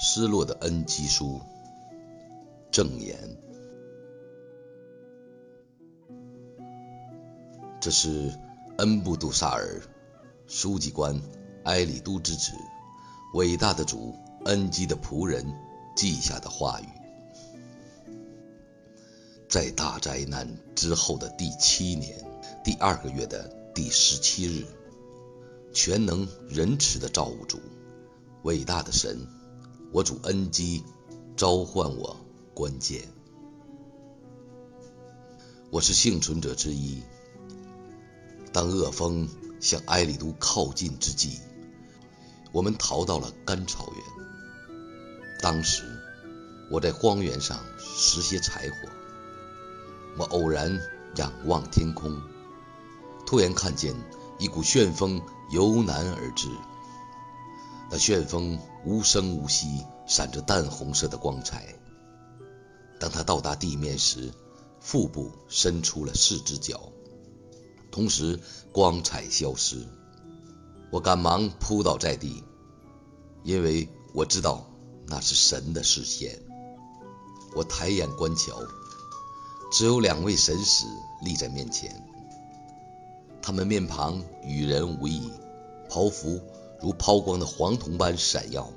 失落的恩基书正言，这是恩布杜萨尔书记官埃里都之子，伟大的主恩基的仆人记下的话语。在大灾难之后的第七年第二个月的第十七日，全能仁慈的造物主，伟大的神。我主恩基召唤我关键，我是幸存者之一。当恶风向埃里都靠近之际，我们逃到了干草原。当时我在荒原上拾些柴火，我偶然仰望天空，突然看见一股旋风由南而至。那旋风无声无息，闪着淡红色的光彩。当它到达地面时，腹部伸出了四只脚，同时光彩消失。我赶忙扑倒在地，因为我知道那是神的视线。我抬眼观瞧，只有两位神使立在面前，他们面庞与人无异，袍服。如抛光的黄铜般闪耀，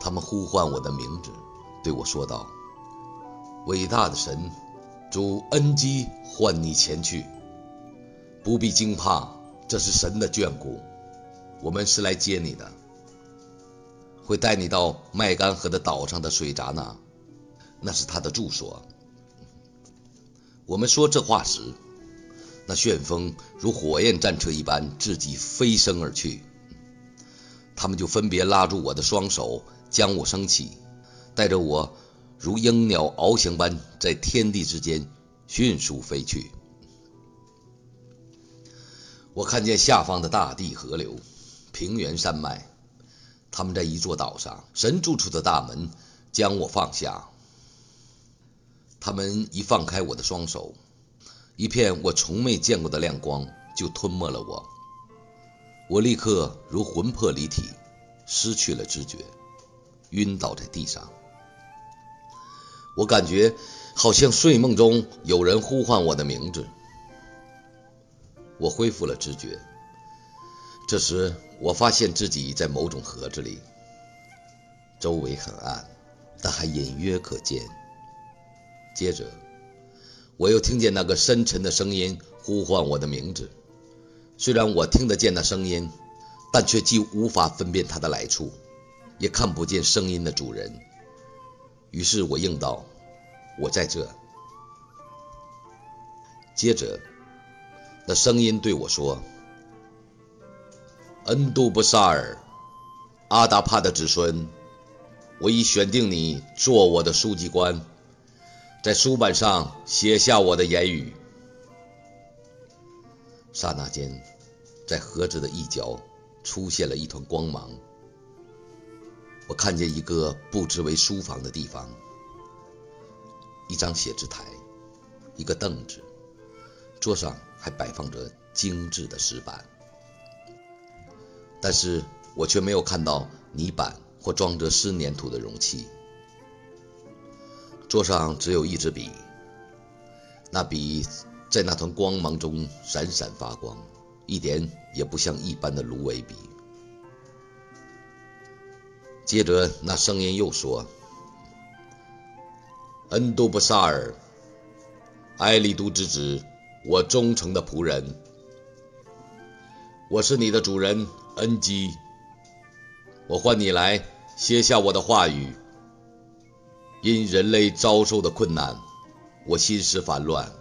他们呼唤我的名字，对我说道：“伟大的神，主恩基唤你前去，不必惊怕，这是神的眷顾。我们是来接你的，会带你到麦干河的岛上的水闸那，那是他的住所。”我们说这话时。那旋风如火焰战车一般自己飞升而去，他们就分别拉住我的双手，将我升起，带着我如鹰鸟翱翔般在天地之间迅速飞去。我看见下方的大地、河流、平原、山脉，他们在一座岛上，神住处的大门将我放下。他们一放开我的双手。一片我从未见过的亮光就吞没了我，我立刻如魂魄离体，失去了知觉，晕倒在地上。我感觉好像睡梦中有人呼唤我的名字。我恢复了知觉，这时我发现自己在某种盒子里，周围很暗，但还隐约可见。接着。我又听见那个深沉的声音呼唤我的名字，虽然我听得见那声音，但却既无法分辨它的来处，也看不见声音的主人。于是我应道：“我在这。”接着，那声音对我说：“恩杜布萨尔，阿达帕的子孙，我已选定你做我的书记官。”在书板上写下我的言语。刹那间，在盒子的一角出现了一团光芒。我看见一个布置为书房的地方，一张写字台，一个凳子，桌上还摆放着精致的石板，但是我却没有看到泥板或装着湿粘土的容器。桌上只有一支笔，那笔在那团光芒中闪闪发光，一点也不像一般的芦苇笔。接着，那声音又说：“恩都布萨尔，埃利都之子，我忠诚的仆人，我是你的主人恩基，我唤你来写下我的话语。”因人类遭受的困难，我心思烦乱。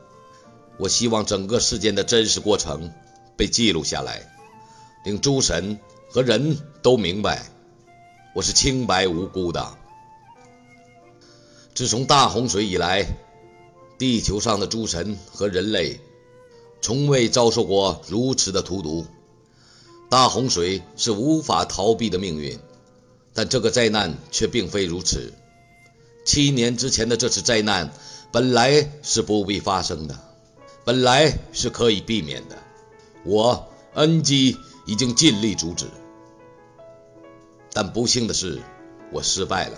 我希望整个事件的真实过程被记录下来，令诸神和人都明白我是清白无辜的。自从大洪水以来，地球上的诸神和人类从未遭受过如此的荼毒。大洪水是无法逃避的命运，但这个灾难却并非如此。七年之前的这次灾难本来是不必发生的，本来是可以避免的。我恩基已经尽力阻止，但不幸的是，我失败了。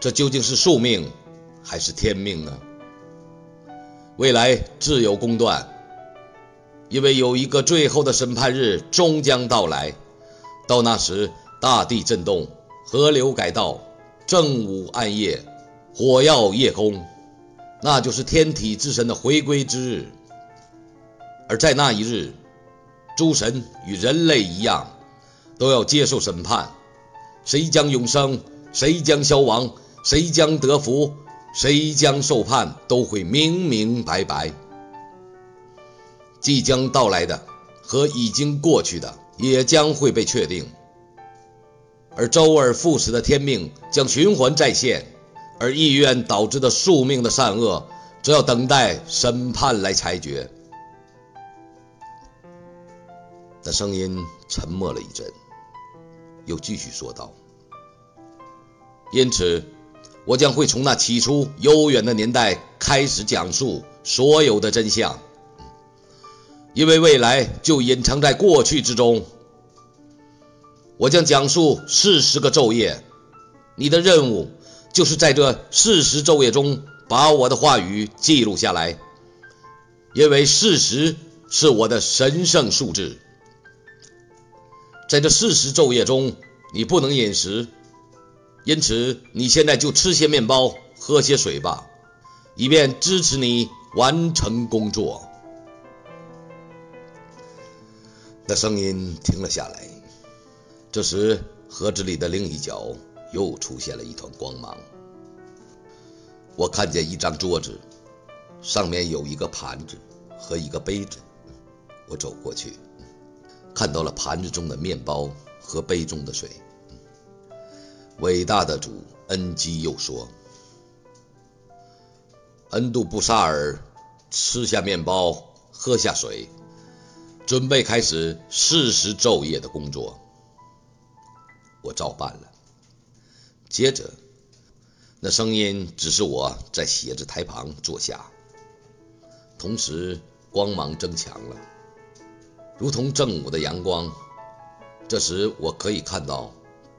这究竟是宿命还是天命呢？未来自有公断，因为有一个最后的审判日终将到来。到那时，大地震动，河流改道，正午暗夜，火耀夜空，那就是天体之神的回归之日。而在那一日，诸神与人类一样，都要接受审判。谁将永生？谁将消亡？谁将得福？谁将受判？都会明明白白。即将到来的和已经过去的，也将会被确定。而周而复始的天命将循环再现，而意愿导致的宿命的善恶，则要等待审判来裁决。的声音沉默了一阵，又继续说道：“因此，我将会从那起初悠远的年代开始讲述所有的真相，因为未来就隐藏在过去之中。我将讲述四十个昼夜，你的任务就是在这四十昼夜中把我的话语记录下来，因为事实是我的神圣数字。”在这四十昼夜中，你不能饮食，因此你现在就吃些面包，喝些水吧，以便支持你完成工作。那声音停了下来。这时，盒子里的另一角又出现了一团光芒。我看见一张桌子，上面有一个盘子和一个杯子。我走过去。看到了盘子中的面包和杯中的水。伟大的主恩基又说：“恩杜布萨尔，吃下面包，喝下水，准备开始四十昼夜的工作。”我照办了。接着，那声音只是我在写字台旁坐下，同时光芒增强了。如同正午的阳光，这时我可以看到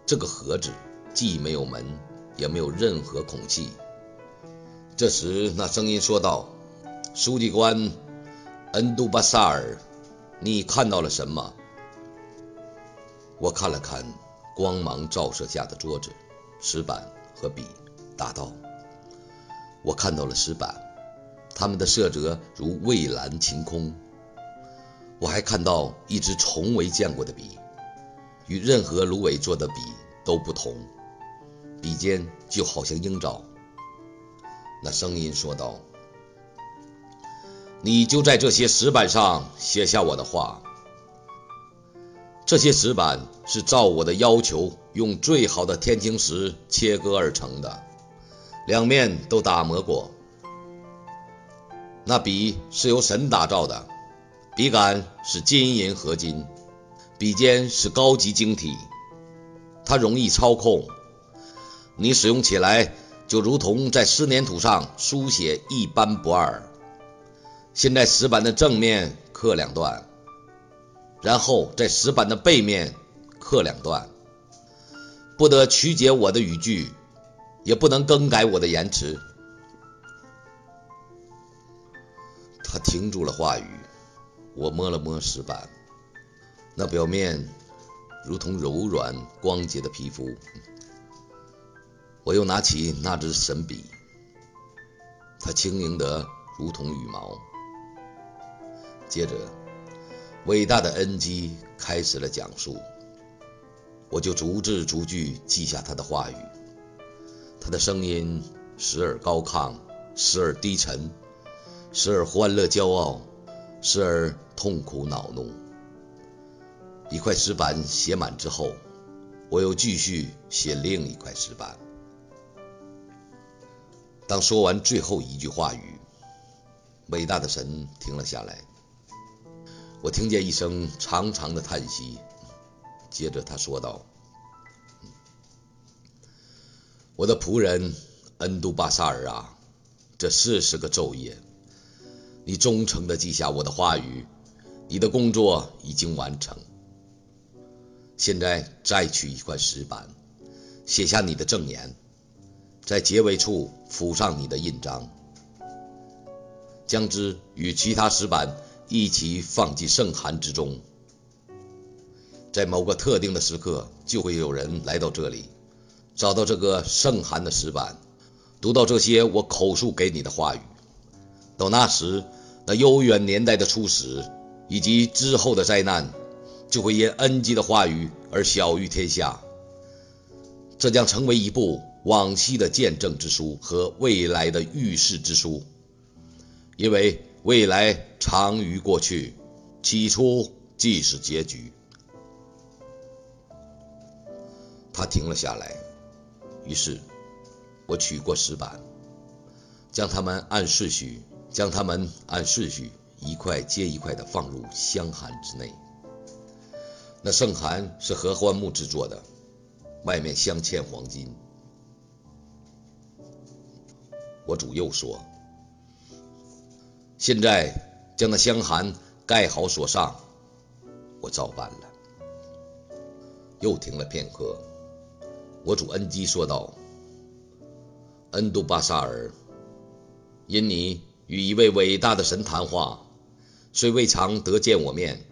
这个盒子既没有门，也没有任何孔隙。这时，那声音说道：“书记官恩杜巴萨尔，你看到了什么？”我看了看光芒照射下的桌子、石板和笔，答道：“我看到了石板，它们的色泽如蔚蓝晴空。”我还看到一支从未见过的笔，与任何芦苇做的笔都不同，笔尖就好像鹰爪。那声音说道：“你就在这些石板上写下我的话。这些石板是照我的要求用最好的天青石切割而成的，两面都打磨过。那笔是由神打造的。”笔杆是金银合金，笔尖是高级晶体，它容易操控，你使用起来就如同在湿粘土上书写一般不二。现在石板的正面刻两段，然后在石板的背面刻两段，不得曲解我的语句，也不能更改我的言辞。他停住了话语。我摸了摸石板，那表面如同柔软光洁的皮肤。我又拿起那支神笔，它轻盈得如同羽毛。接着，伟大的恩基开始了讲述，我就逐字逐句记下他的话语。他的声音时而高亢，时而低沉，时而欢乐骄傲。时而痛苦恼怒。一块石板写满之后，我又继续写另一块石板。当说完最后一句话语，伟大的神停了下来。我听见一声长长的叹息，接着他说道：“我的仆人恩杜巴萨尔啊，这四十个昼夜。”你忠诚的记下我的话语，你的工作已经完成。现在再取一块石板，写下你的证言，在结尾处附上你的印章，将之与其他石板一起放进圣函之中。在某个特定的时刻，就会有人来到这里，找到这个圣函的石板，读到这些我口述给你的话语。到那时，那悠远年代的初始以及之后的灾难，就会因恩基的话语而晓于天下。这将成为一部往昔的见证之书和未来的预示之书，因为未来长于过去，起初即是结局。他停了下来，于是我取过石板，将它们按顺序。将它们按顺序一块接一块的放入香函之内。那圣函是合欢木制作的，外面镶嵌黄金。我主又说：“现在将那香函盖好锁上。”我照办了。又停了片刻，我主恩基说道：“恩杜巴萨尔，因你。”与一位伟大的神谈话，虽未尝得见我面，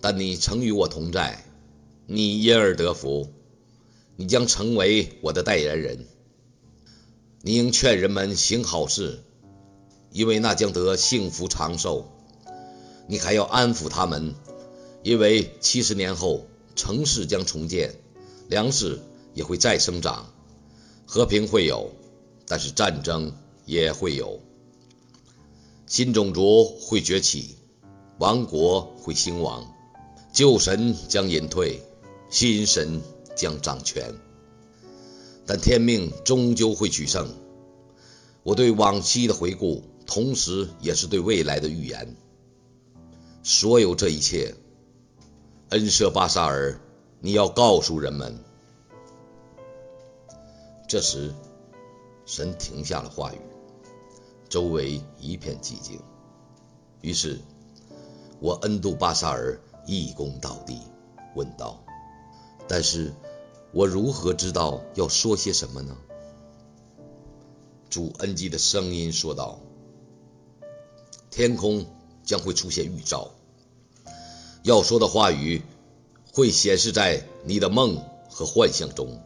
但你曾与我同在，你因而得福，你将成为我的代言人。你应劝人们行好事，因为那将得幸福长寿。你还要安抚他们，因为七十年后城市将重建，粮食也会再生长，和平会有，但是战争也会有。新种族会崛起，王国会兴亡，旧神将隐退，新神将掌权。但天命终究会取胜。我对往昔的回顾，同时也是对未来的预言。所有这一切，恩舍巴萨尔，你要告诉人们。这时，神停下了话语。周围一片寂静，于是我恩杜巴萨尔一躬到地，问道：“但是我如何知道要说些什么呢？”主恩基的声音说道：“天空将会出现预兆，要说的话语会显示在你的梦和幻象中。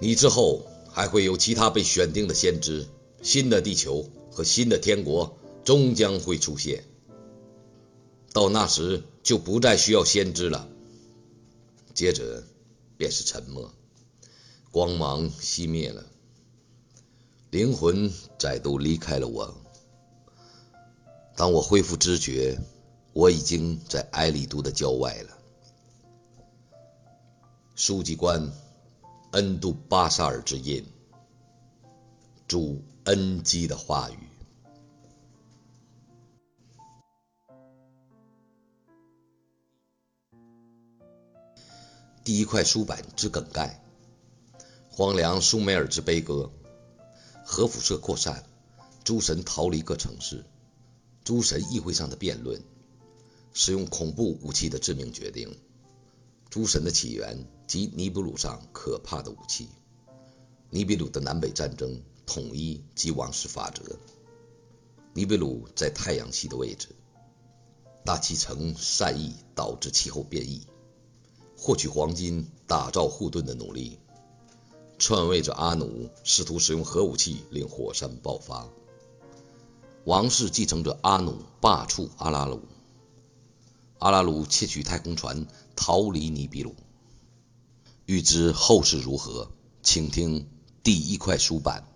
你之后还会有其他被选定的先知，新的地球。”和新的天国终将会出现，到那时就不再需要先知了。接着便是沉默，光芒熄灭了，灵魂再度离开了我。当我恢复知觉，我已经在埃里都的郊外了。书记官恩杜巴萨尔之印，主。恩基的话语。第一块书板之梗概：荒凉苏美尔之悲歌。核辐射扩散，诸神逃离各城市。诸神议会上的辩论，使用恐怖武器的致命决定。诸神的起源及尼布鲁上可怕的武器。尼比鲁的南北战争。统一及王室法则。尼比鲁在太阳系的位置。大气层善意导致气候变异。获取黄金、打造护盾的努力。篡位者阿努试图使用核武器令火山爆发。王室继承者阿努罢黜阿拉鲁。阿拉鲁窃取太空船逃离尼比鲁。欲知后事如何，请听第一块书板。